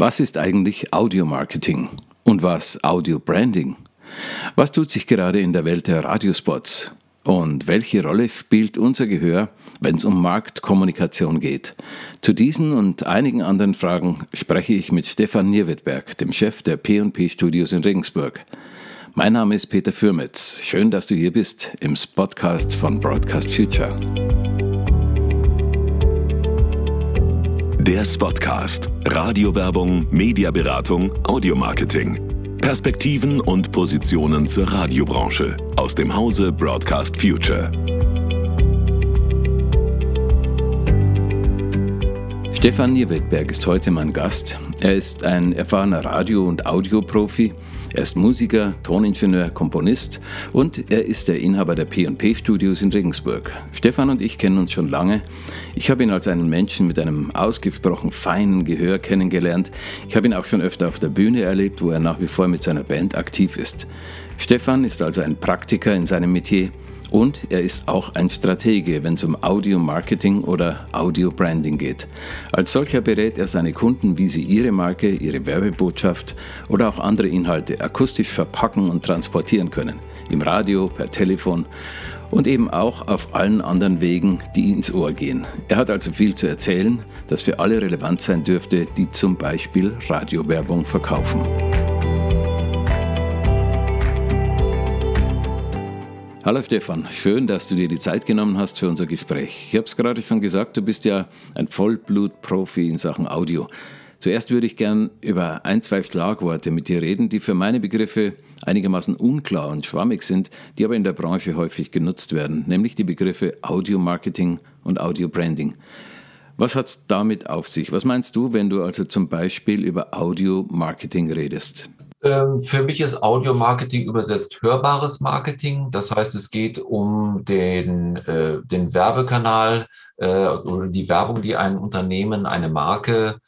Was ist eigentlich Audio-Marketing und was Audio-Branding? Was tut sich gerade in der Welt der Radiospots? Und welche Rolle spielt unser Gehör, wenn es um Marktkommunikation geht? Zu diesen und einigen anderen Fragen spreche ich mit Stefan Nierwettberg, dem Chef der P&P Studios in Regensburg. Mein Name ist Peter Fürmetz. Schön, dass du hier bist im Spotcast von Broadcast Future. Der Spotcast. Radiowerbung, Mediaberatung, Audiomarketing. Perspektiven und Positionen zur Radiobranche aus dem Hause Broadcast Future. Stefan Nierwettberg ist heute mein Gast. Er ist ein erfahrener Radio- und Audioprofi er ist Musiker, Toningenieur, Komponist und er ist der Inhaber der P&P Studios in Regensburg. Stefan und ich kennen uns schon lange. Ich habe ihn als einen Menschen mit einem ausgesprochen feinen Gehör kennengelernt. Ich habe ihn auch schon öfter auf der Bühne erlebt, wo er nach wie vor mit seiner Band aktiv ist. Stefan ist also ein Praktiker in seinem Metier. Und er ist auch ein Stratege, wenn es um Audio-Marketing oder Audio-Branding geht. Als solcher berät er seine Kunden, wie sie ihre Marke, ihre Werbebotschaft oder auch andere Inhalte akustisch verpacken und transportieren können. Im Radio, per Telefon und eben auch auf allen anderen Wegen, die ins Ohr gehen. Er hat also viel zu erzählen, das für alle relevant sein dürfte, die zum Beispiel Radiowerbung verkaufen. Hallo Stefan, schön, dass du dir die Zeit genommen hast für unser Gespräch. Ich habe es gerade schon gesagt, du bist ja ein Vollblut-Profi in Sachen Audio. Zuerst würde ich gern über ein, zwei Schlagworte mit dir reden, die für meine Begriffe einigermaßen unklar und schwammig sind, die aber in der Branche häufig genutzt werden, nämlich die Begriffe Audio-Marketing und Audio-Branding. Was hat es damit auf sich? Was meinst du, wenn du also zum Beispiel über Audio-Marketing redest? Ähm, für mich ist Audio-Marketing übersetzt hörbares Marketing. Das heißt, es geht um den, äh, den Werbekanal äh, oder die Werbung, die ein Unternehmen, eine Marke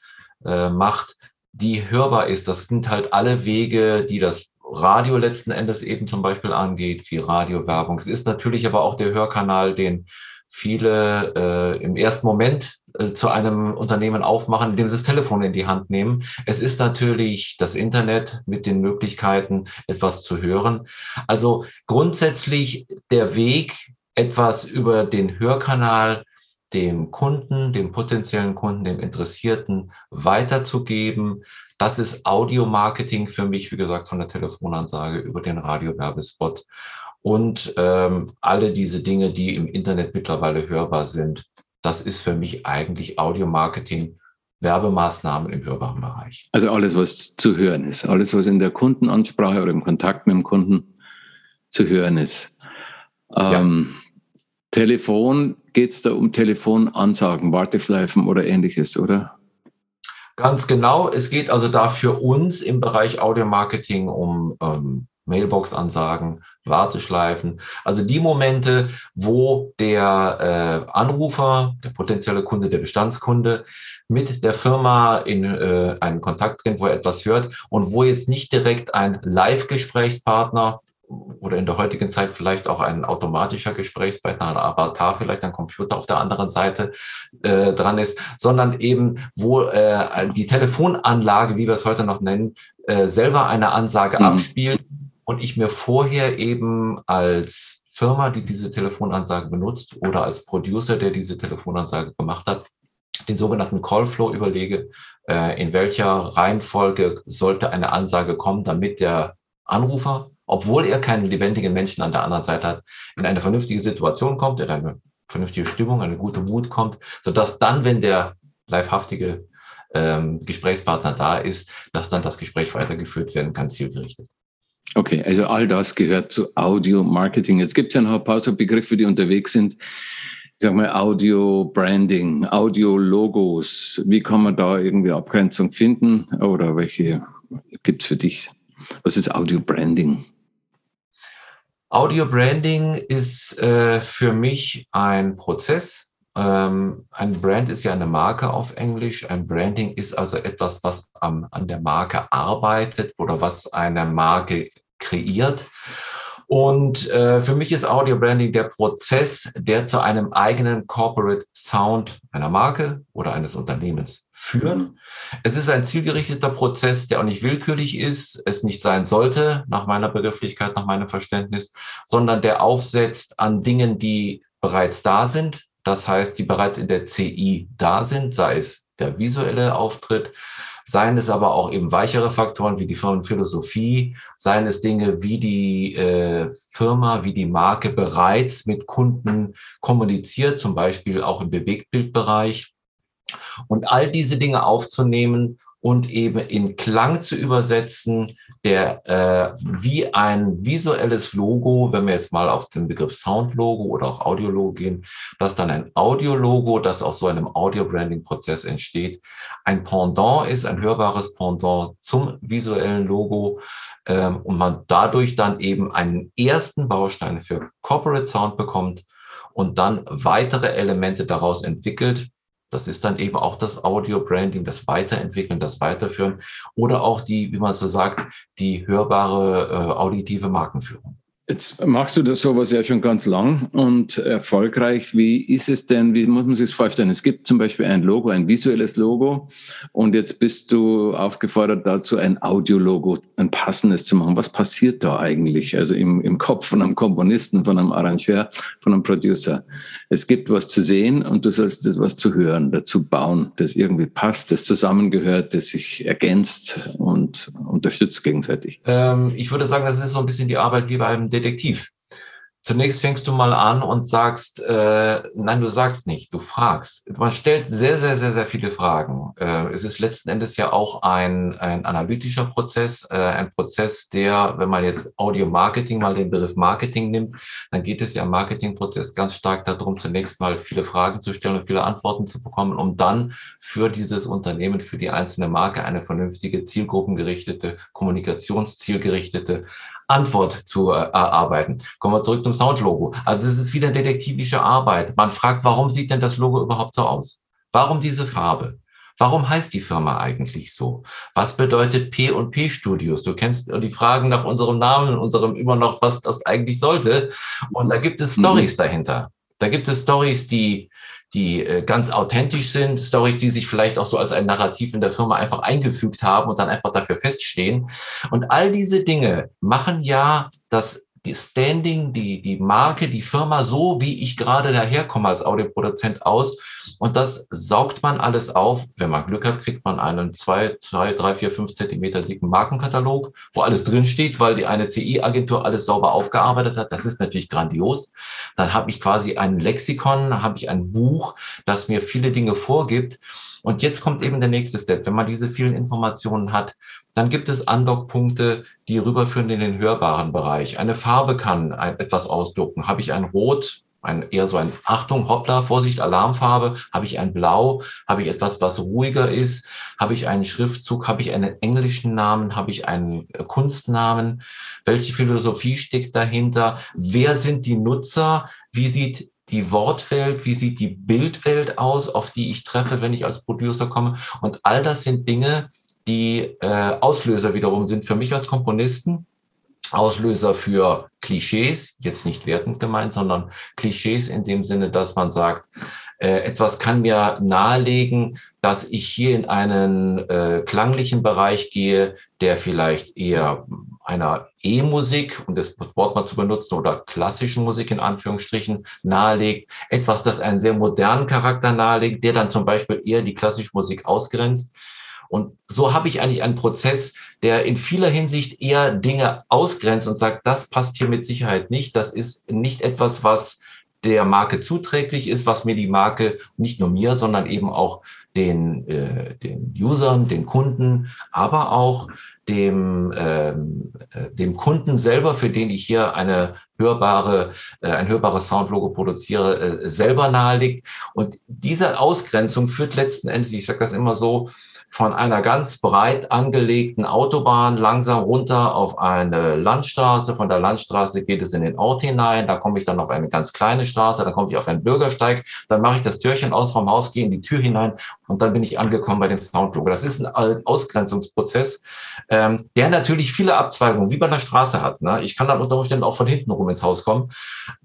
äh, macht, die hörbar ist. Das sind halt alle Wege, die das Radio letzten Endes eben zum Beispiel angeht, wie Radiowerbung. Es ist natürlich aber auch der Hörkanal, den viele äh, im ersten Moment äh, zu einem Unternehmen aufmachen, indem sie das Telefon in die Hand nehmen. Es ist natürlich das Internet mit den Möglichkeiten, etwas zu hören. Also grundsätzlich der Weg, etwas über den Hörkanal dem Kunden, dem potenziellen Kunden, dem Interessierten weiterzugeben. Das ist Audio-Marketing für mich, wie gesagt, von der Telefonansage über den Radiowerbespot und ähm, alle diese Dinge, die im Internet mittlerweile hörbar sind. Das ist für mich eigentlich Audio-Marketing, Werbemaßnahmen im hörbaren Bereich. Also alles, was zu hören ist, alles, was in der Kundenansprache oder im Kontakt mit dem Kunden zu hören ist. Ähm, ja. Telefon, geht es da um Telefonansagen, Warteschleifen oder ähnliches, oder? Ganz genau. Es geht also da für uns im Bereich Audio-Marketing um ähm, Mailbox-Ansagen, Warteschleifen. Also die Momente, wo der äh, Anrufer, der potenzielle Kunde, der Bestandskunde mit der Firma in äh, einen Kontakt tritt, wo er etwas hört und wo jetzt nicht direkt ein Live-Gesprächspartner oder in der heutigen Zeit vielleicht auch ein automatischer Gesprächspartner, ein Avatar, vielleicht ein Computer auf der anderen Seite äh, dran ist, sondern eben, wo äh, die Telefonanlage, wie wir es heute noch nennen, äh, selber eine Ansage mhm. abspielt und ich mir vorher eben als Firma, die diese Telefonansage benutzt oder als Producer, der diese Telefonansage gemacht hat, den sogenannten Callflow überlege, äh, in welcher Reihenfolge sollte eine Ansage kommen, damit der Anrufer obwohl er keinen lebendigen Menschen an der anderen Seite hat, in eine vernünftige Situation kommt, in eine vernünftige Stimmung, eine gute Mut kommt, sodass dann, wenn der livehaftige ähm, Gesprächspartner da ist, dass dann das Gespräch weitergeführt werden kann, zielgerichtet. Okay, also all das gehört zu Audio-Marketing. Jetzt gibt es ja noch ein paar so Begriffe, die unterwegs sind. Ich sag mal Audio-Branding, Audio-Logos. Wie kann man da irgendwie Abgrenzung finden? Oder welche gibt es für dich? Was ist Audio-Branding? Audio Branding ist äh, für mich ein Prozess. Ähm, ein Brand ist ja eine Marke auf Englisch. Ein Branding ist also etwas, was am, an der Marke arbeitet oder was eine Marke kreiert. Und äh, für mich ist Audio Branding der Prozess, der zu einem eigenen Corporate Sound einer Marke oder eines Unternehmens führt. Mhm. Es ist ein zielgerichteter Prozess, der auch nicht willkürlich ist, es nicht sein sollte, nach meiner Begrifflichkeit, nach meinem Verständnis, sondern der aufsetzt an Dingen, die bereits da sind. Das heißt, die bereits in der CI da sind, sei es der visuelle Auftritt, seien es aber auch eben weichere Faktoren wie die Firmenphilosophie, seien es Dinge wie die äh, Firma, wie die Marke bereits mit Kunden kommuniziert, zum Beispiel auch im Bewegtbildbereich. Und all diese Dinge aufzunehmen und eben in Klang zu übersetzen, der äh, wie ein visuelles Logo, wenn wir jetzt mal auf den Begriff Soundlogo oder auch Audiologo gehen, dass dann ein Audiologo, das aus so einem Audio-Branding-Prozess entsteht, ein Pendant ist, ein hörbares Pendant zum visuellen Logo ähm, und man dadurch dann eben einen ersten Baustein für Corporate Sound bekommt und dann weitere Elemente daraus entwickelt, das ist dann eben auch das Audio-Branding, das Weiterentwickeln, das Weiterführen oder auch die, wie man so sagt, die hörbare äh, auditive Markenführung. Jetzt machst du das sowas ja schon ganz lang und erfolgreich. Wie ist es denn, wie muss man sich das vorstellen? Es gibt zum Beispiel ein Logo, ein visuelles Logo und jetzt bist du aufgefordert dazu, ein Audiologo, ein passendes zu machen. Was passiert da eigentlich? Also im, im Kopf von einem Komponisten, von einem Arrangeur, von einem Producer. Es gibt was zu sehen und du sollst etwas zu hören, dazu bauen, das irgendwie passt, das zusammengehört, das sich ergänzt und unterstützt gegenseitig. Ähm, ich würde sagen, das ist so ein bisschen die Arbeit wie beim Detektiv. Zunächst fängst du mal an und sagst, äh, nein, du sagst nicht, du fragst. Man stellt sehr, sehr, sehr, sehr viele Fragen. Äh, es ist letzten Endes ja auch ein, ein analytischer Prozess, äh, ein Prozess, der, wenn man jetzt Audio-Marketing mal den Begriff Marketing nimmt, dann geht es ja im Marketingprozess ganz stark darum, zunächst mal viele Fragen zu stellen und viele Antworten zu bekommen, um dann für dieses Unternehmen, für die einzelne Marke eine vernünftige, zielgruppengerichtete, kommunikationszielgerichtete Antwort zu äh, erarbeiten. Kommen wir zurück zum Soundlogo. Also es ist wieder detektivische Arbeit. Man fragt, warum sieht denn das Logo überhaupt so aus? Warum diese Farbe? Warum heißt die Firma eigentlich so? Was bedeutet P und P Studios? Du kennst die Fragen nach unserem Namen, unserem immer noch, was das eigentlich sollte. Und da gibt es Stories mhm. dahinter. Da gibt es Stories, die die äh, ganz authentisch sind, Stories, die sich vielleicht auch so als ein Narrativ in der Firma einfach eingefügt haben und dann einfach dafür feststehen. Und all diese Dinge machen ja das die Standing, die, die Marke, die Firma so, wie ich gerade daherkomme als Audioproduzent aus. Und das saugt man alles auf. Wenn man Glück hat, kriegt man einen zwei, zwei, drei, vier, fünf Zentimeter dicken Markenkatalog, wo alles drinsteht, weil die eine CI-Agentur alles sauber aufgearbeitet hat. Das ist natürlich grandios. Dann habe ich quasi ein Lexikon, habe ich ein Buch, das mir viele Dinge vorgibt. Und jetzt kommt eben der nächste Step. Wenn man diese vielen Informationen hat, dann gibt es Andockpunkte, die rüberführen in den hörbaren Bereich. Eine Farbe kann ein, etwas ausdrucken. Habe ich ein Rot, ein, eher so ein Achtung, Hoppla, Vorsicht, Alarmfarbe? Habe ich ein Blau? Habe ich etwas, was ruhiger ist? Habe ich einen Schriftzug? Habe ich einen englischen Namen? Habe ich einen äh, Kunstnamen? Welche Philosophie steckt dahinter? Wer sind die Nutzer? Wie sieht die Wortwelt, wie sieht die Bildwelt aus, auf die ich treffe, wenn ich als Producer komme? Und all das sind Dinge, die äh, Auslöser wiederum sind für mich als Komponisten. Auslöser für Klischees, jetzt nicht wertend gemeint, sondern Klischees in dem Sinne, dass man sagt, äh, etwas kann mir nahelegen, dass ich hier in einen äh, klanglichen Bereich gehe, der vielleicht eher einer E-Musik, um das Wort mal zu benutzen, oder klassischen Musik in Anführungsstrichen nahelegt. Etwas, das einen sehr modernen Charakter nahelegt, der dann zum Beispiel eher die klassische Musik ausgrenzt. Und so habe ich eigentlich einen Prozess, der in vieler Hinsicht eher Dinge ausgrenzt und sagt, das passt hier mit Sicherheit nicht. Das ist nicht etwas, was der Marke zuträglich ist, was mir die Marke, nicht nur mir, sondern eben auch den, äh, den Usern, den Kunden, aber auch dem, ähm, äh, dem Kunden selber, für den ich hier eine hörbare, äh, ein hörbares Soundlogo produziere, äh, selber naheliegt. Und diese Ausgrenzung führt letzten Endes, ich sage das immer so, von einer ganz breit angelegten Autobahn langsam runter auf eine Landstraße. Von der Landstraße geht es in den Ort hinein. Da komme ich dann auf eine ganz kleine Straße. Da komme ich auf einen Bürgersteig. Dann mache ich das Türchen aus vom Haus, gehe in die Tür hinein und dann bin ich angekommen bei den Soundlogo. Das ist ein Ausgrenzungsprozess, ähm, der natürlich viele Abzweigungen wie bei einer Straße hat. Ne? Ich kann dann unter Umständen auch von hinten rum ins Haus kommen.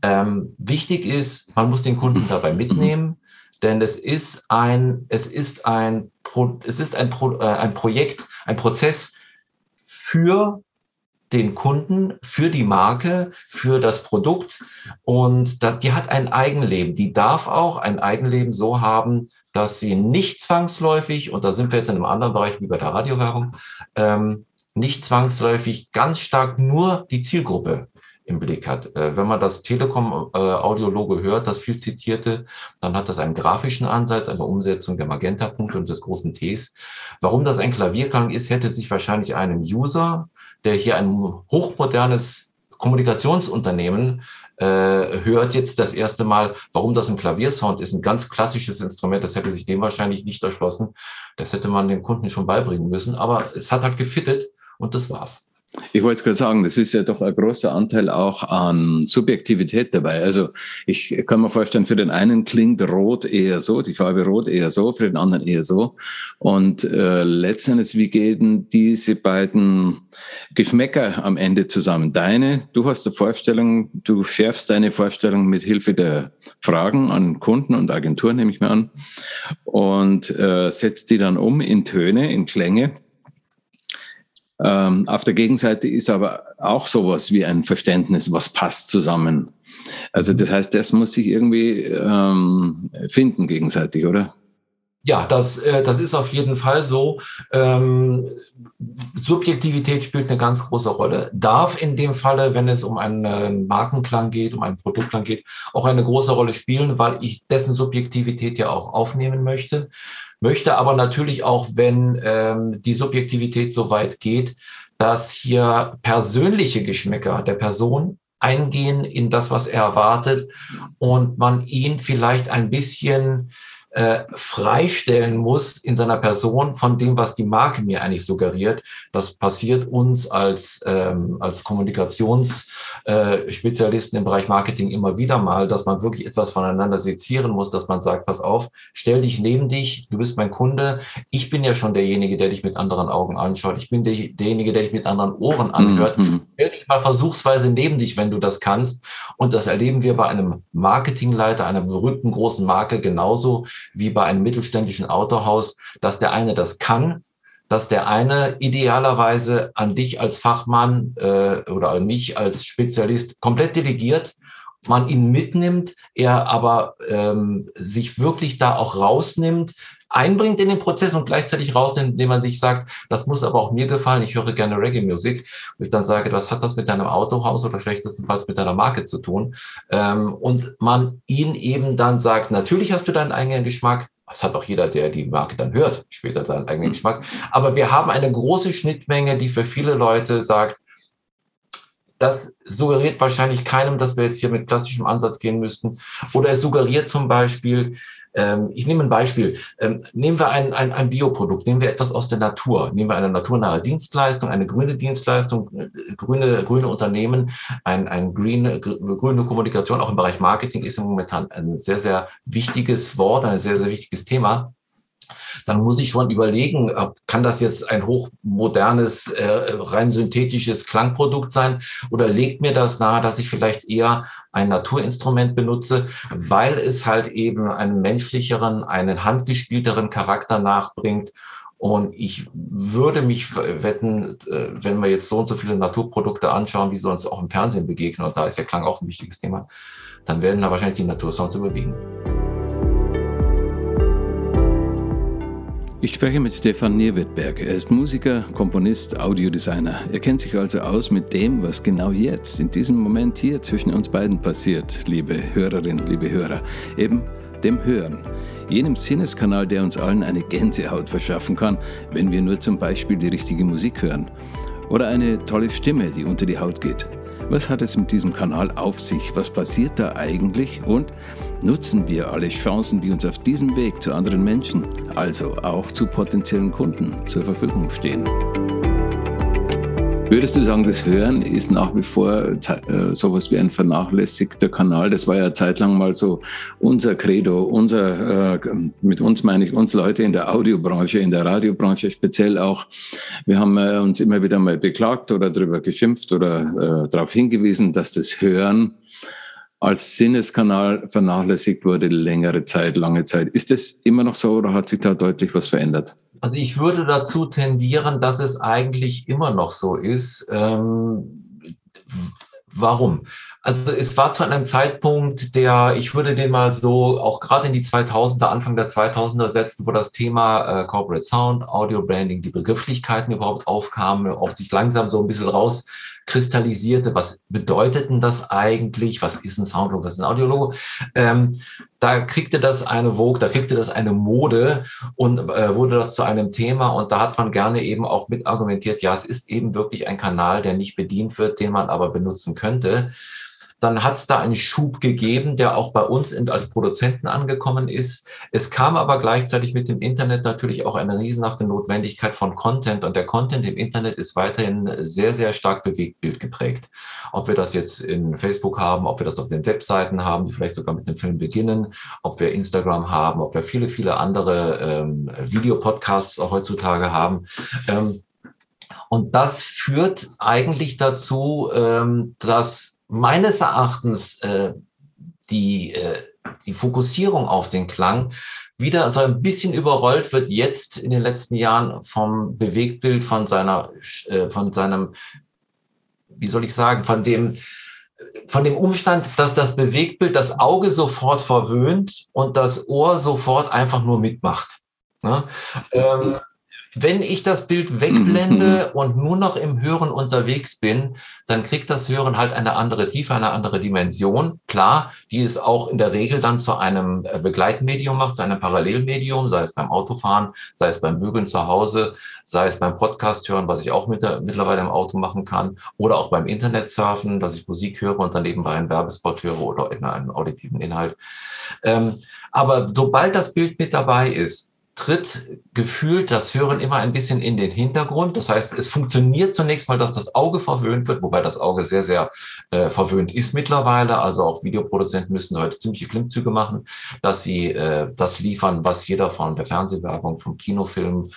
Ähm, wichtig ist, man muss den Kunden dabei mitnehmen denn es ist ein, es ist ein, es ist ein, Pro, äh, ein Projekt, ein Prozess für den Kunden, für die Marke, für das Produkt und da, die hat ein Eigenleben. Die darf auch ein Eigenleben so haben, dass sie nicht zwangsläufig, und da sind wir jetzt in einem anderen Bereich wie bei der Radiowerbung, ähm, nicht zwangsläufig ganz stark nur die Zielgruppe im Blick hat. Äh, wenn man das Telekom-Audiologo hört, das viel zitierte, dann hat das einen grafischen Ansatz, eine Umsetzung der Magenta-Punkte und des großen Ts. Warum das ein Klavierklang ist, hätte sich wahrscheinlich einem User, der hier ein hochmodernes Kommunikationsunternehmen äh, hört jetzt das erste Mal, warum das ein Klaviersound ist, ein ganz klassisches Instrument, das hätte sich dem wahrscheinlich nicht erschlossen. Das hätte man den Kunden schon beibringen müssen, aber es hat halt gefittet und das war's. Ich wollte gerade sagen, das ist ja doch ein großer Anteil auch an Subjektivität dabei. Also ich kann mir vorstellen, für den einen klingt Rot eher so, die Farbe Rot eher so, für den anderen eher so. Und äh, letztendlich, wie gehen diese beiden Geschmäcker am Ende zusammen? Deine, du hast eine Vorstellung, du schärfst deine Vorstellung mit Hilfe der Fragen an Kunden und Agenturen, nehme ich mir an, und äh, setzt die dann um in Töne, in Klänge ähm, auf der Gegenseite ist aber auch sowas wie ein Verständnis, was passt zusammen. Also das heißt, das muss sich irgendwie ähm, finden gegenseitig, oder? Ja, das, äh, das ist auf jeden Fall so. Ähm, Subjektivität spielt eine ganz große Rolle. Darf in dem Falle, wenn es um einen Markenklang geht, um einen Produktklang geht, auch eine große Rolle spielen, weil ich dessen Subjektivität ja auch aufnehmen möchte möchte aber natürlich auch, wenn ähm, die Subjektivität so weit geht, dass hier persönliche Geschmäcker der Person eingehen in das, was er erwartet und man ihn vielleicht ein bisschen äh, freistellen muss in seiner Person von dem, was die Marke mir eigentlich suggeriert. Das passiert uns als, ähm, als Kommunikationsspezialisten äh, im Bereich Marketing immer wieder mal, dass man wirklich etwas voneinander sezieren muss, dass man sagt, pass auf, stell dich neben dich, du bist mein Kunde, ich bin ja schon derjenige, der dich mit anderen Augen anschaut, ich bin der, derjenige, der dich mit anderen Ohren anhört. Mhm. Stell dich mal versuchsweise neben dich, wenn du das kannst. Und das erleben wir bei einem Marketingleiter einer berühmten großen Marke genauso wie bei einem mittelständischen Autohaus, dass der eine das kann, dass der eine idealerweise an dich als Fachmann äh, oder an mich als Spezialist komplett delegiert, man ihn mitnimmt, er aber ähm, sich wirklich da auch rausnimmt, einbringt in den Prozess und gleichzeitig rausnimmt, indem man sich sagt, das muss aber auch mir gefallen, ich höre gerne Reggae-Musik. Und ich dann sage, was hat das mit deinem Autohaus oder schlechtestenfalls mit deiner Marke zu tun? Ähm, und man ihn eben dann sagt, natürlich hast du deinen eigenen Geschmack, das hat auch jeder, der die Marke dann hört, später seinen eigenen mhm. Geschmack. Aber wir haben eine große Schnittmenge, die für viele Leute sagt, das suggeriert wahrscheinlich keinem, dass wir jetzt hier mit klassischem Ansatz gehen müssten. Oder es suggeriert zum Beispiel, ähm, ich nehme ein Beispiel. Ähm, nehmen wir ein, ein, ein Bioprodukt, nehmen wir etwas aus der Natur, nehmen wir eine naturnahe Dienstleistung, eine grüne Dienstleistung, äh, grüne, grüne Unternehmen, ein, ein green, grüne Kommunikation, auch im Bereich Marketing ist momentan ein sehr, sehr wichtiges Wort, ein sehr, sehr wichtiges Thema dann muss ich schon überlegen, kann das jetzt ein hochmodernes, äh, rein synthetisches Klangprodukt sein oder legt mir das nahe, dass ich vielleicht eher ein Naturinstrument benutze, weil es halt eben einen menschlicheren, einen handgespielteren Charakter nachbringt und ich würde mich wetten, wenn wir jetzt so und so viele Naturprodukte anschauen, wie sie uns auch im Fernsehen begegnen, und da ist der Klang auch ein wichtiges Thema, dann werden da wahrscheinlich die Natursounds überwiegen. Ich spreche mit Stefan Nierwittberg. Er ist Musiker, Komponist, Audiodesigner. Er kennt sich also aus mit dem, was genau jetzt, in diesem Moment hier zwischen uns beiden passiert, liebe Hörerinnen, liebe Hörer. Eben dem Hören. Jenem Sinneskanal, der uns allen eine Gänsehaut verschaffen kann, wenn wir nur zum Beispiel die richtige Musik hören. Oder eine tolle Stimme, die unter die Haut geht. Was hat es mit diesem Kanal auf sich? Was passiert da eigentlich? Und nutzen wir alle Chancen, die uns auf diesem Weg zu anderen Menschen, also auch zu potenziellen Kunden, zur Verfügung stehen? Würdest du sagen, das Hören ist nach wie vor äh, sowas wie ein vernachlässigter Kanal? Das war ja zeitlang mal so unser Credo, unser, äh, mit uns meine ich uns Leute in der Audiobranche, in der Radiobranche speziell auch. Wir haben äh, uns immer wieder mal beklagt oder darüber geschimpft oder darauf hingewiesen, dass das Hören als Sinneskanal vernachlässigt wurde, längere Zeit, lange Zeit. Ist das immer noch so oder hat sich da deutlich was verändert? Also ich würde dazu tendieren, dass es eigentlich immer noch so ist. Ähm, warum? Also es war zu einem Zeitpunkt, der, ich würde den mal so auch gerade in die 2000er, Anfang der 2000er setzen, wo das Thema äh, Corporate Sound, Audio Branding, die Begrifflichkeiten überhaupt aufkamen, auch sich langsam so ein bisschen raus kristallisierte, was bedeutet denn das eigentlich? Was ist ein Soundlogo? Was ist ein Audiologo? Ähm, da kriegte das eine Vogue, da kriegte das eine Mode und äh, wurde das zu einem Thema. Und da hat man gerne eben auch mit argumentiert, ja, es ist eben wirklich ein Kanal, der nicht bedient wird, den man aber benutzen könnte dann hat es da einen Schub gegeben, der auch bei uns als Produzenten angekommen ist. Es kam aber gleichzeitig mit dem Internet natürlich auch eine riesenhafte Notwendigkeit von Content und der Content im Internet ist weiterhin sehr, sehr stark Bewegtbild geprägt. Ob wir das jetzt in Facebook haben, ob wir das auf den Webseiten haben, die vielleicht sogar mit dem Film beginnen, ob wir Instagram haben, ob wir viele, viele andere ähm, Videopodcasts auch heutzutage haben. Ähm, und das führt eigentlich dazu, ähm, dass meines Erachtens äh, die, äh, die Fokussierung auf den Klang wieder so ein bisschen überrollt wird jetzt in den letzten Jahren vom Bewegtbild, von seiner, äh, von seinem, wie soll ich sagen, von dem, von dem Umstand, dass das Bewegtbild das Auge sofort verwöhnt und das Ohr sofort einfach nur mitmacht. Ne? Ähm, wenn ich das Bild wegblende mhm. und nur noch im Hören unterwegs bin, dann kriegt das Hören halt eine andere Tiefe, eine andere Dimension. Klar, die es auch in der Regel dann zu einem äh, Begleitmedium macht, zu einem Parallelmedium, sei es beim Autofahren, sei es beim Bügeln zu Hause, sei es beim Podcast hören, was ich auch mit der, mittlerweile im Auto machen kann, oder auch beim Internet surfen, dass ich Musik höre und dann nebenbei einen Werbespot höre oder in einen auditiven Inhalt. Ähm, aber sobald das Bild mit dabei ist, tritt gefühlt das Hören immer ein bisschen in den Hintergrund. Das heißt, es funktioniert zunächst mal, dass das Auge verwöhnt wird, wobei das Auge sehr, sehr äh, verwöhnt ist mittlerweile. Also auch Videoproduzenten müssen heute ziemliche Klimmzüge machen, dass sie äh, das liefern, was jeder von der Fernsehwerbung, vom Kinofilm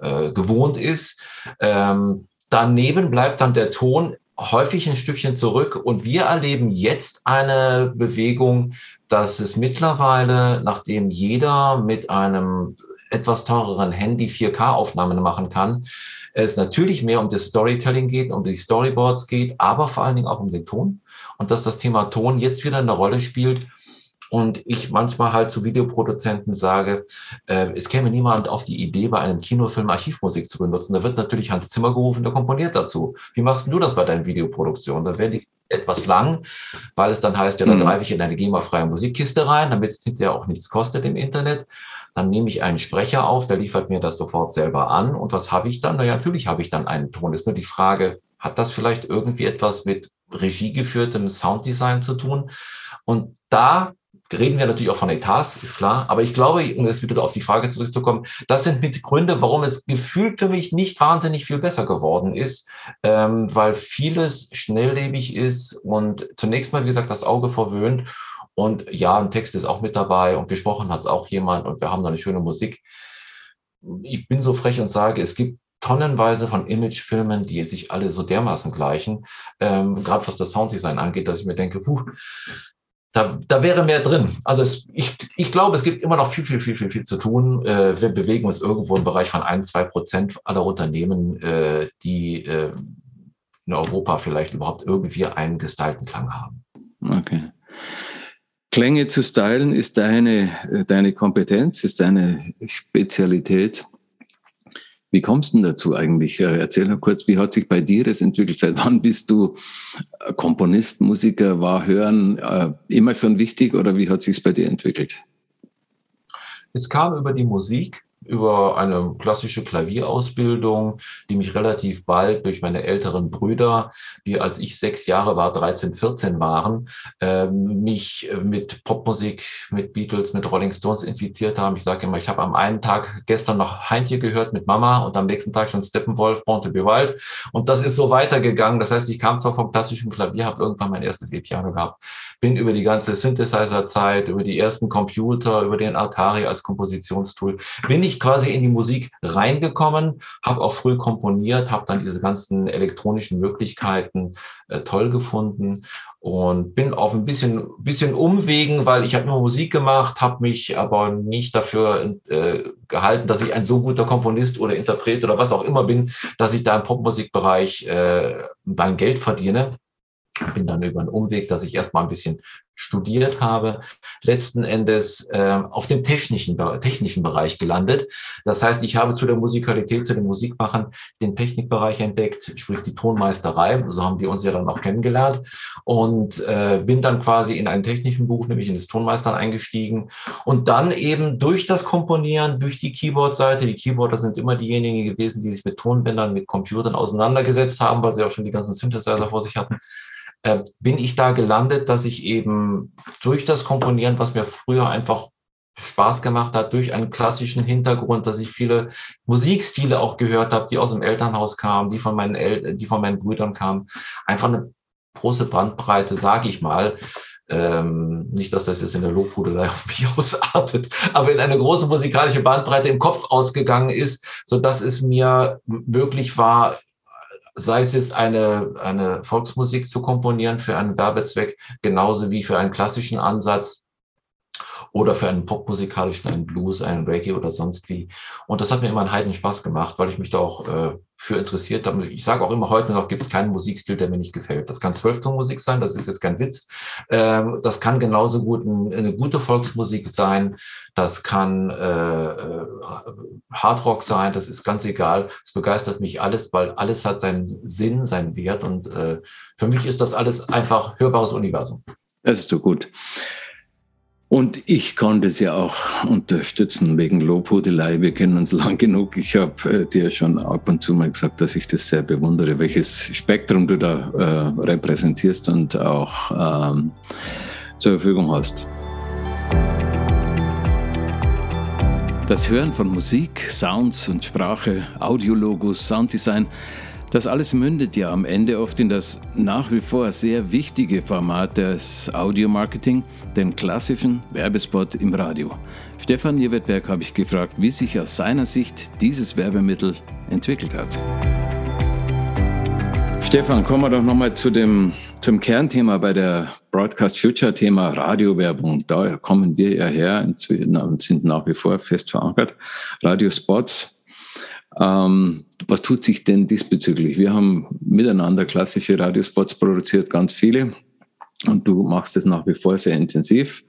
äh, gewohnt ist. Ähm, daneben bleibt dann der Ton häufig ein Stückchen zurück und wir erleben jetzt eine Bewegung, dass es mittlerweile, nachdem jeder mit einem etwas teureren Handy 4K-Aufnahmen machen kann, es natürlich mehr um das Storytelling geht, um die Storyboards geht, aber vor allen Dingen auch um den Ton. Und dass das Thema Ton jetzt wieder eine Rolle spielt. Und ich manchmal halt zu Videoproduzenten sage, äh, es käme niemand auf die Idee, bei einem Kinofilm Archivmusik zu benutzen. Da wird natürlich Hans Zimmer gerufen, der komponiert dazu. Wie machst du das bei deinen Videoproduktionen? Da werden die etwas lang, weil es dann heißt, ja, dann mhm. greife ich in eine GEMA-freie Musikkiste rein, damit es hinterher auch nichts kostet im Internet. Dann nehme ich einen Sprecher auf, der liefert mir das sofort selber an. Und was habe ich dann? Na ja, natürlich habe ich dann einen Ton. Ist nur die Frage, hat das vielleicht irgendwie etwas mit regiegeführtem Sounddesign zu tun? Und da reden wir natürlich auch von Etats, ist klar. Aber ich glaube, um jetzt wieder auf die Frage zurückzukommen, das sind mit Gründe, warum es gefühlt für mich nicht wahnsinnig viel besser geworden ist, ähm, weil vieles schnelllebig ist und zunächst mal, wie gesagt, das Auge verwöhnt und ja, ein Text ist auch mit dabei und gesprochen hat es auch jemand und wir haben da eine schöne Musik. Ich bin so frech und sage, es gibt tonnenweise von Imagefilmen, die sich alle so dermaßen gleichen, ähm, gerade was das Sounddesign angeht, dass ich mir denke, puh, da, da wäre mehr drin. Also es, ich, ich glaube, es gibt immer noch viel, viel, viel, viel, viel zu tun. Äh, wir bewegen uns irgendwo im Bereich von ein, zwei Prozent aller Unternehmen, äh, die äh, in Europa vielleicht überhaupt irgendwie einen gestylten Klang haben. Okay. Klänge zu stylen ist deine, deine Kompetenz, ist deine Spezialität. Wie kommst du denn dazu eigentlich? Äh, erzähl mal kurz, wie hat sich bei dir das entwickelt? Seit wann bist du äh, Komponist, Musiker? War Hören äh, immer schon wichtig oder wie hat sich bei dir entwickelt? Es kam über die Musik. Über eine klassische Klavierausbildung, die mich relativ bald durch meine älteren Brüder, die als ich sechs Jahre war, 13, 14 waren, äh, mich mit Popmusik, mit Beatles, mit Rolling Stones infiziert haben. Ich sage immer, ich habe am einen Tag gestern noch Heintje gehört mit Mama und am nächsten Tag schon Steppenwolf, Born to be Wild. Und das ist so weitergegangen. Das heißt, ich kam zwar vom klassischen Klavier, habe irgendwann mein erstes E-Piano gehabt, bin über die ganze Synthesizer-Zeit, über die ersten Computer, über den Atari als Kompositionstool, bin ich quasi in die Musik reingekommen, habe auch früh komponiert, habe dann diese ganzen elektronischen Möglichkeiten äh, toll gefunden und bin auf ein bisschen, bisschen Umwegen, weil ich habe nur Musik gemacht, habe mich aber nicht dafür äh, gehalten, dass ich ein so guter Komponist oder Interpret oder was auch immer bin, dass ich da im Popmusikbereich äh, mein Geld verdiene bin dann über einen Umweg, dass ich erstmal ein bisschen studiert habe, letzten Endes äh, auf dem technischen, technischen Bereich gelandet. Das heißt, ich habe zu der Musikalität, zu dem Musikmachen den Technikbereich entdeckt, sprich die Tonmeisterei. So haben wir uns ja dann auch kennengelernt und äh, bin dann quasi in einen technischen Buch, nämlich in das Tonmeistern eingestiegen und dann eben durch das Komponieren, durch die Keyboard-Seite. Die Keyboarder sind immer diejenigen gewesen, die sich mit Tonbändern, mit Computern auseinandergesetzt haben, weil sie auch schon die ganzen Synthesizer vor sich hatten äh, bin ich da gelandet, dass ich eben durch das Komponieren, was mir früher einfach Spaß gemacht hat, durch einen klassischen Hintergrund, dass ich viele Musikstile auch gehört habe, die aus dem Elternhaus kamen, die von meinen El die von meinen Brüdern kamen. Einfach eine große Bandbreite, sage ich mal. Ähm, nicht, dass das jetzt in der Lobhudelei auf mich ausartet, aber in eine große musikalische Bandbreite im Kopf ausgegangen ist, so dass es mir möglich war, sei es jetzt eine, eine Volksmusik zu komponieren für einen Werbezweck, genauso wie für einen klassischen Ansatz oder für einen popmusikalischen, einen Blues, einen Reggae oder sonst wie. Und das hat mir immer einen heiden Spaß gemacht, weil ich mich da auch äh, für interessiert. Ich sage auch immer heute noch, gibt es keinen Musikstil, der mir nicht gefällt. Das kann Zwölftonmusik sein, das ist jetzt kein Witz. Ähm, das kann genauso gut ein, eine gute Volksmusik sein. Das kann äh, äh, Hardrock sein, das ist ganz egal. Es begeistert mich alles, weil alles hat seinen Sinn, seinen Wert. Und äh, für mich ist das alles einfach hörbares Universum. Das ist so gut. Und ich konnte ja auch unterstützen wegen Lobhudelei. Wir kennen uns lang genug. Ich habe äh, dir schon ab und zu mal gesagt, dass ich das sehr bewundere, welches Spektrum du da äh, repräsentierst und auch ähm, zur Verfügung hast. Das Hören von Musik, Sounds und Sprache, Audiologos, Sounddesign das alles mündet ja am Ende oft in das nach wie vor sehr wichtige Format des Audiomarketing, den klassischen Werbespot im Radio. Stefan Jewettberg habe ich gefragt, wie sich aus seiner Sicht dieses Werbemittel entwickelt hat. Stefan, kommen wir doch nochmal zu dem, zum Kernthema bei der Broadcast Future Thema Radiowerbung. Da kommen wir ja her und sind nach wie vor fest verankert. Radiospots ähm, was tut sich denn diesbezüglich? Wir haben miteinander klassische Radiospots produziert, ganz viele. Und du machst es nach wie vor sehr intensiv.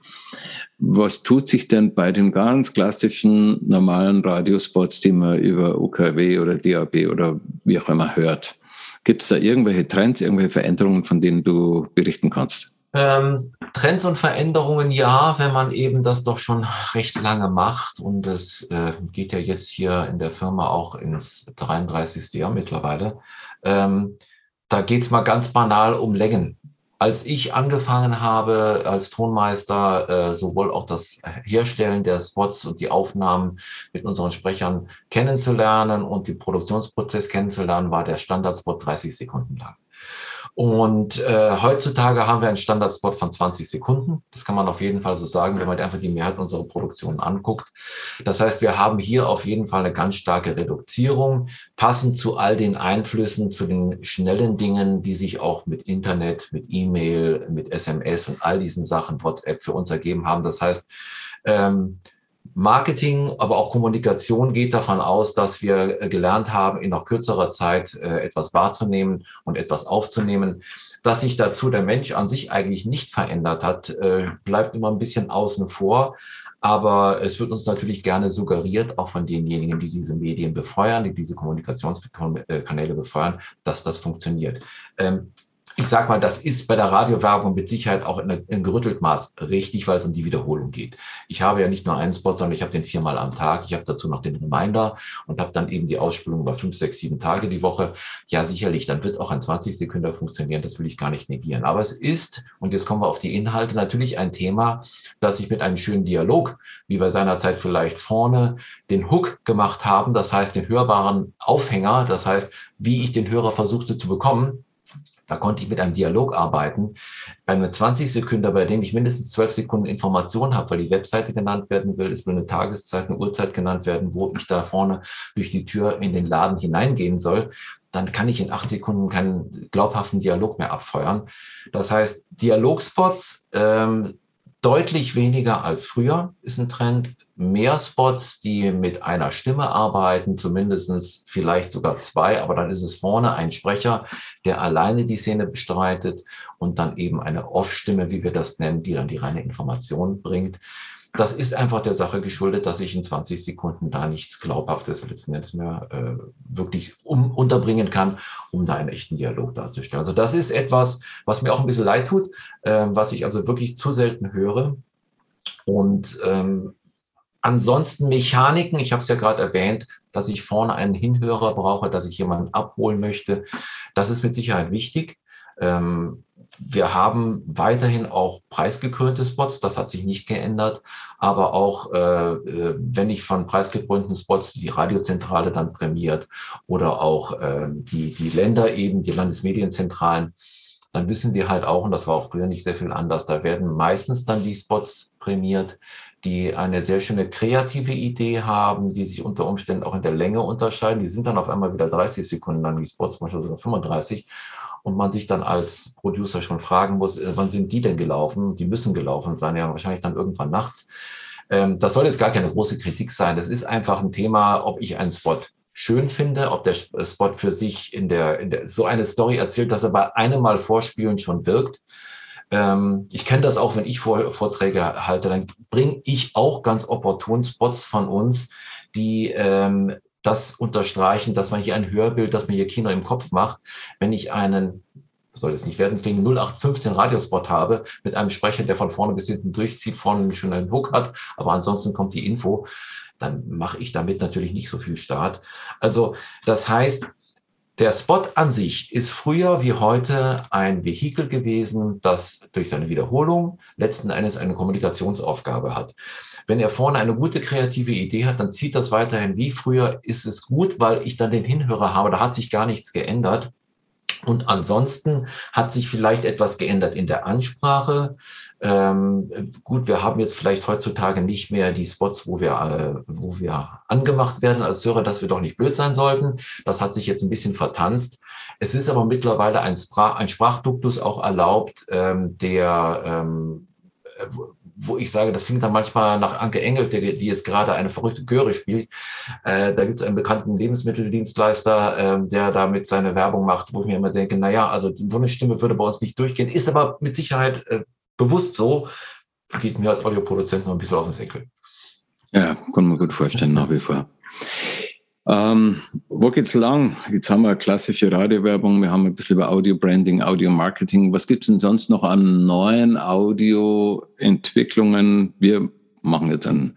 Was tut sich denn bei den ganz klassischen normalen Radiospots, die man über UKW oder DAB oder wie auch immer hört? Gibt es da irgendwelche Trends, irgendwelche Veränderungen, von denen du berichten kannst? Ähm, Trends und Veränderungen ja, wenn man eben das doch schon recht lange macht und es äh, geht ja jetzt hier in der Firma auch ins 33. Jahr mittlerweile. Ähm, da geht's mal ganz banal um Längen. Als ich angefangen habe als Tonmeister, äh, sowohl auch das Herstellen der Spots und die Aufnahmen mit unseren Sprechern kennenzulernen und den Produktionsprozess kennenzulernen, war der Standardspot 30 Sekunden lang. Und äh, heutzutage haben wir einen Standardspot von 20 Sekunden. Das kann man auf jeden Fall so sagen, wenn man einfach die Mehrheit unserer Produktion anguckt. Das heißt, wir haben hier auf jeden Fall eine ganz starke Reduzierung, passend zu all den Einflüssen, zu den schnellen Dingen, die sich auch mit Internet, mit E-Mail, mit SMS und all diesen Sachen, WhatsApp für uns ergeben haben. Das heißt, ähm, Marketing, aber auch Kommunikation geht davon aus, dass wir äh, gelernt haben, in noch kürzerer Zeit äh, etwas wahrzunehmen und etwas aufzunehmen. Dass sich dazu der Mensch an sich eigentlich nicht verändert hat, äh, bleibt immer ein bisschen außen vor. Aber es wird uns natürlich gerne suggeriert, auch von denjenigen, die diese Medien befeuern, die diese Kommunikationskanäle befeuern, dass das funktioniert. Ähm, ich sag mal, das ist bei der Radiowerbung mit Sicherheit auch in, in gerüttelt Maß richtig, weil es um die Wiederholung geht. Ich habe ja nicht nur einen Spot, sondern ich habe den viermal am Tag. Ich habe dazu noch den Reminder und habe dann eben die Ausspielung über fünf, sechs, sieben Tage die Woche. Ja, sicherlich, dann wird auch ein 20 Sekunden funktionieren. Das will ich gar nicht negieren. Aber es ist, und jetzt kommen wir auf die Inhalte, natürlich ein Thema, das ich mit einem schönen Dialog, wie wir seinerzeit vielleicht vorne den Hook gemacht haben, das heißt den hörbaren Aufhänger, das heißt, wie ich den Hörer versuchte zu bekommen, da konnte ich mit einem Dialog arbeiten. Bei einem 20 Sekunden, bei dem ich mindestens 12 Sekunden Information habe, weil die Webseite genannt werden will, es will eine Tageszeit, eine Uhrzeit genannt werden, wo ich da vorne durch die Tür in den Laden hineingehen soll, dann kann ich in acht Sekunden keinen glaubhaften Dialog mehr abfeuern. Das heißt, Dialogspots ähm, deutlich weniger als früher ist ein Trend mehr Spots, die mit einer Stimme arbeiten, zumindestens vielleicht sogar zwei, aber dann ist es vorne ein Sprecher, der alleine die Szene bestreitet und dann eben eine Off-Stimme, wie wir das nennen, die dann die reine Information bringt. Das ist einfach der Sache geschuldet, dass ich in 20 Sekunden da nichts Glaubhaftes letzten Endes mehr äh, wirklich um, unterbringen kann, um da einen echten Dialog darzustellen. Also das ist etwas, was mir auch ein bisschen leid tut, äh, was ich also wirklich zu selten höre. Und ähm, Ansonsten Mechaniken, ich habe es ja gerade erwähnt, dass ich vorne einen Hinhörer brauche, dass ich jemanden abholen möchte. Das ist mit Sicherheit wichtig. Ähm, wir haben weiterhin auch preisgekrönte Spots, das hat sich nicht geändert, aber auch äh, äh wenn ich von preisgekrönten Spots die Radiozentrale dann prämiert oder auch äh, die, die Länder eben, die Landesmedienzentralen, dann wissen wir halt auch, und das war auch früher nicht sehr viel anders, da werden meistens dann die Spots prämiert, die eine sehr schöne kreative Idee haben, die sich unter Umständen auch in der Länge unterscheiden. Die sind dann auf einmal wieder 30 Sekunden lang, die Spots manchmal sogar 35. Und man sich dann als Producer schon fragen muss, äh, wann sind die denn gelaufen? Die müssen gelaufen sein, ja wahrscheinlich dann irgendwann nachts. Ähm, das soll jetzt gar keine große Kritik sein. Das ist einfach ein Thema, ob ich einen Spot schön finde, ob der Spot für sich in der, in der so eine Story erzählt, dass er bei einem Mal vorspielen schon wirkt ähm, ich kenne das auch, wenn ich Vorträge halte, dann bringe ich auch ganz opportun Spots von uns, die ähm, das unterstreichen, dass man hier ein Hörbild, dass man hier Kino im Kopf macht. Wenn ich einen soll es nicht werden, klingen 0815 Radiospot habe mit einem Sprecher, der von vorne bis hinten durchzieht, vorne schon einen Hook hat, aber ansonsten kommt die Info, dann mache ich damit natürlich nicht so viel Start. Also das heißt, der Spot an sich ist früher wie heute ein Vehikel gewesen, das durch seine Wiederholung letzten Endes eine Kommunikationsaufgabe hat. Wenn er vorne eine gute kreative Idee hat, dann zieht das weiterhin wie früher, ist es gut, weil ich dann den Hinhörer habe, da hat sich gar nichts geändert. Und ansonsten hat sich vielleicht etwas geändert in der Ansprache. Ähm, gut, wir haben jetzt vielleicht heutzutage nicht mehr die Spots, wo wir, äh, wo wir angemacht werden als Hörer, dass wir doch nicht blöd sein sollten. Das hat sich jetzt ein bisschen vertanzt. Es ist aber mittlerweile ein, Sprach, ein Sprachduktus auch erlaubt, ähm, der ähm, wo ich sage, das klingt dann manchmal nach Anke Engel, die, die jetzt gerade eine verrückte Göre spielt. Äh, da gibt es einen bekannten Lebensmitteldienstleister, äh, der damit seine Werbung macht, wo ich mir immer denke, naja, also so eine Stimme würde bei uns nicht durchgehen, ist aber mit Sicherheit äh, bewusst so, geht mir als Audioproduzent noch ein bisschen auf den Säckel. Ja, kann man gut vorstellen, nach wie vor. Ähm, wo geht's lang? Jetzt haben wir klassische Radiowerbung, wir haben ein bisschen über Audio-Branding, Audio-Marketing. Was gibt's denn sonst noch an neuen Audio-Entwicklungen? Wir machen jetzt ein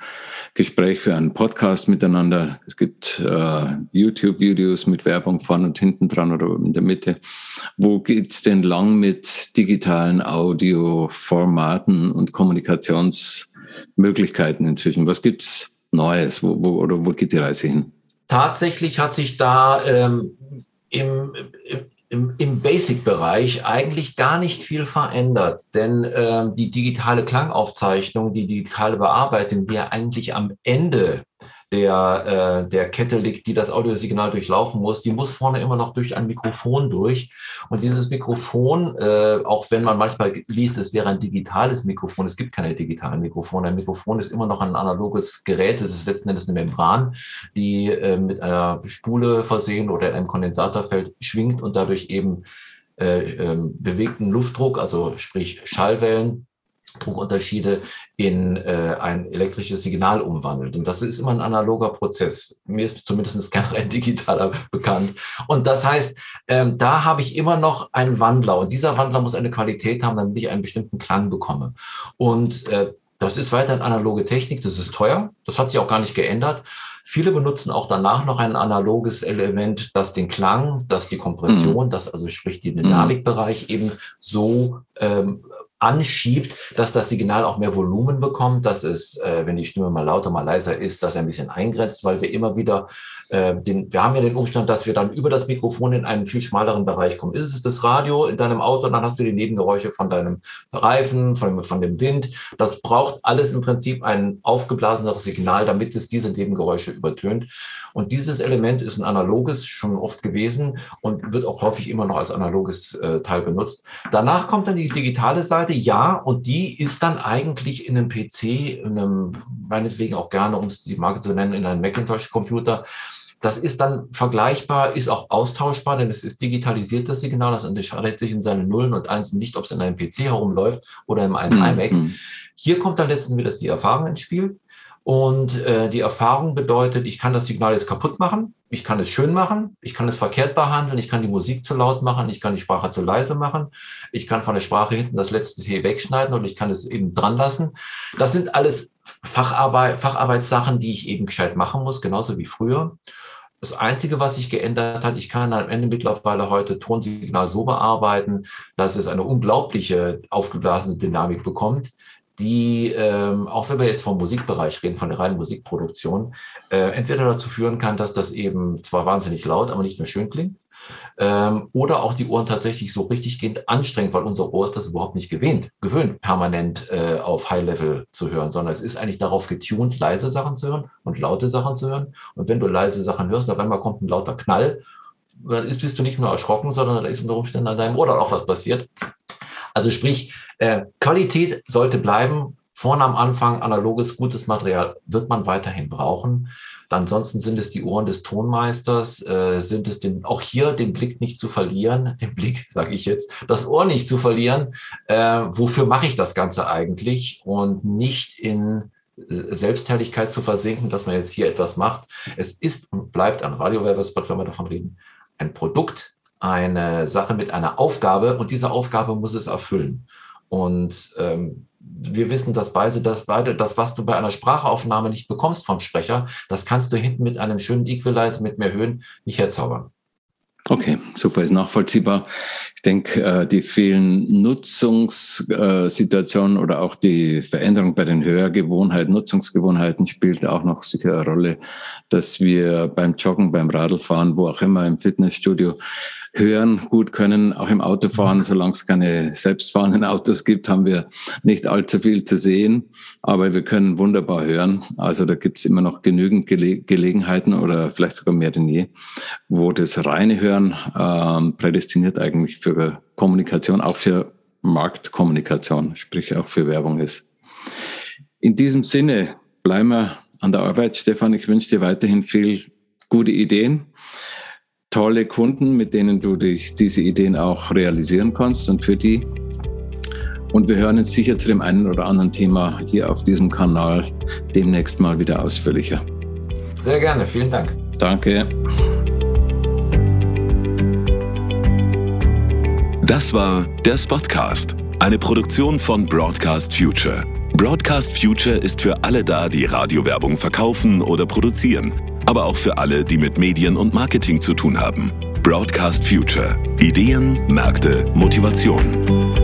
Gespräch für einen Podcast miteinander. Es gibt äh, YouTube-Videos mit Werbung vorne und hinten dran oder in der Mitte. Wo geht's denn lang mit digitalen Audioformaten und Kommunikationsmöglichkeiten inzwischen? Was gibt's Neues? Wo, wo, oder wo geht die Reise hin? tatsächlich hat sich da ähm, im, im, im Basic-Bereich eigentlich gar nicht viel verändert, denn ähm, die digitale Klangaufzeichnung, die digitale Bearbeitung, die ja eigentlich am Ende der, äh, der Kette liegt, die das Audiosignal durchlaufen muss, die muss vorne immer noch durch ein Mikrofon durch. Und dieses Mikrofon, äh, auch wenn man manchmal liest, es wäre ein digitales Mikrofon, es gibt keine digitalen Mikrofone. Ein Mikrofon ist immer noch ein analoges Gerät, es ist letzten Endes eine Membran, die äh, mit einer Spule versehen oder in einem Kondensatorfeld schwingt und dadurch eben äh, äh, bewegten Luftdruck, also sprich Schallwellen, Druckunterschiede in äh, ein elektrisches Signal umwandelt. Und das ist immer ein analoger Prozess. Mir ist zumindest kein digitaler bekannt. Und das heißt, ähm, da habe ich immer noch einen Wandler. Und dieser Wandler muss eine Qualität haben, damit ich einen bestimmten Klang bekomme. Und äh, das ist weiterhin analoge Technik, das ist teuer, das hat sich auch gar nicht geändert. Viele benutzen auch danach noch ein analoges Element, das den Klang, das die Kompression, mhm. das also sprich den Dynamikbereich eben so ähm, anschiebt, dass das Signal auch mehr Volumen bekommt, dass es, äh, wenn die Stimme mal lauter, mal leiser ist, dass er ein bisschen eingrenzt, weil wir immer wieder äh, den, wir haben ja den Umstand, dass wir dann über das Mikrofon in einen viel schmaleren Bereich kommen. Ist es das Radio in deinem Auto, dann hast du die Nebengeräusche von deinem Reifen, von, von dem Wind. Das braucht alles im Prinzip ein aufgeblaseneres Signal, damit es diese Nebengeräusche übertönt. Und dieses Element ist ein analoges schon oft gewesen und wird auch häufig immer noch als analoges äh, Teil benutzt. Danach kommt dann die digitale Seite, ja, und die ist dann eigentlich in einem PC, in einem, meinetwegen auch gerne, um es die Marke zu nennen, in einem Macintosh-Computer das ist dann vergleichbar, ist auch austauschbar, denn es ist digitalisiertes Signal. Das unterscheidet sich in seinen Nullen und Einsen nicht, ob es in einem PC herumläuft oder im einem mhm. iMac. Hier kommt dann letzten Endes die Erfahrung ins Spiel. Und äh, die Erfahrung bedeutet, ich kann das Signal jetzt kaputt machen, ich kann es schön machen, ich kann es verkehrt behandeln, ich kann die Musik zu laut machen, ich kann die Sprache zu leise machen, ich kann von der Sprache hinten das letzte T wegschneiden und ich kann es eben dran lassen. Das sind alles Facharbeit, Facharbeitssachen, die ich eben gescheit machen muss, genauso wie früher. Das Einzige, was sich geändert hat, ich kann am Ende mittlerweile heute Tonsignal so bearbeiten, dass es eine unglaubliche aufgeblasene Dynamik bekommt, die, ähm, auch wenn wir jetzt vom Musikbereich reden, von der reinen Musikproduktion, äh, entweder dazu führen kann, dass das eben zwar wahnsinnig laut, aber nicht mehr schön klingt, ähm, oder auch die Ohren tatsächlich so richtig gehend anstrengt, weil unser Ohr ist das überhaupt nicht gewöhnt, gewöhnt permanent äh, auf High-Level zu hören, sondern es ist eigentlich darauf getunt, leise Sachen zu hören und laute Sachen zu hören. Und wenn du leise Sachen hörst, auf einmal kommt ein lauter Knall, dann bist du nicht nur erschrocken, sondern da ist unter Umständen an deinem Ohr dann auch was passiert. Also sprich, äh, Qualität sollte bleiben. Vorne am Anfang analoges, gutes Material wird man weiterhin brauchen. Ansonsten sind es die Ohren des Tonmeisters, äh, sind es den, auch hier den Blick nicht zu verlieren, den Blick, sage ich jetzt, das Ohr nicht zu verlieren. Äh, wofür mache ich das Ganze eigentlich? Und nicht in äh, Selbstherrlichkeit zu versinken, dass man jetzt hier etwas macht. Es ist und bleibt ein Radiowerbespot, wenn wir davon reden, ein Produkt, eine Sache mit einer Aufgabe und diese Aufgabe muss es erfüllen. Und ähm, wir wissen, dass beide, dass beide, das, was du bei einer Sprachaufnahme nicht bekommst vom Sprecher, das kannst du hinten mit einem schönen Equalizer mit mehr Höhen nicht herzaubern. Okay, super, ist nachvollziehbar. Ich denke, äh, die vielen Nutzungssituationen oder auch die Veränderung bei den Hörgewohnheiten, Nutzungsgewohnheiten spielt auch noch sicher eine Rolle, dass wir beim Joggen, beim Radlfahren, wo auch immer im Fitnessstudio hören, gut können, auch im Autofahren, solange es keine selbstfahrenden Autos gibt, haben wir nicht allzu viel zu sehen, aber wir können wunderbar hören. Also da gibt es immer noch genügend Gele Gelegenheiten oder vielleicht sogar mehr denn je, wo das reine Hören ähm, prädestiniert eigentlich für Kommunikation, auch für Marktkommunikation, sprich auch für Werbung ist. In diesem Sinne bleiben wir an der Arbeit. Stefan, ich wünsche dir weiterhin viel gute Ideen tolle Kunden, mit denen du dich diese Ideen auch realisieren kannst und für die. Und wir hören uns sicher zu dem einen oder anderen Thema hier auf diesem Kanal demnächst mal wieder ausführlicher. Sehr gerne, vielen Dank. Danke. Das war der Spotcast, eine Produktion von Broadcast Future. Broadcast Future ist für alle da, die Radiowerbung verkaufen oder produzieren aber auch für alle, die mit Medien und Marketing zu tun haben. Broadcast Future. Ideen, Märkte, Motivation.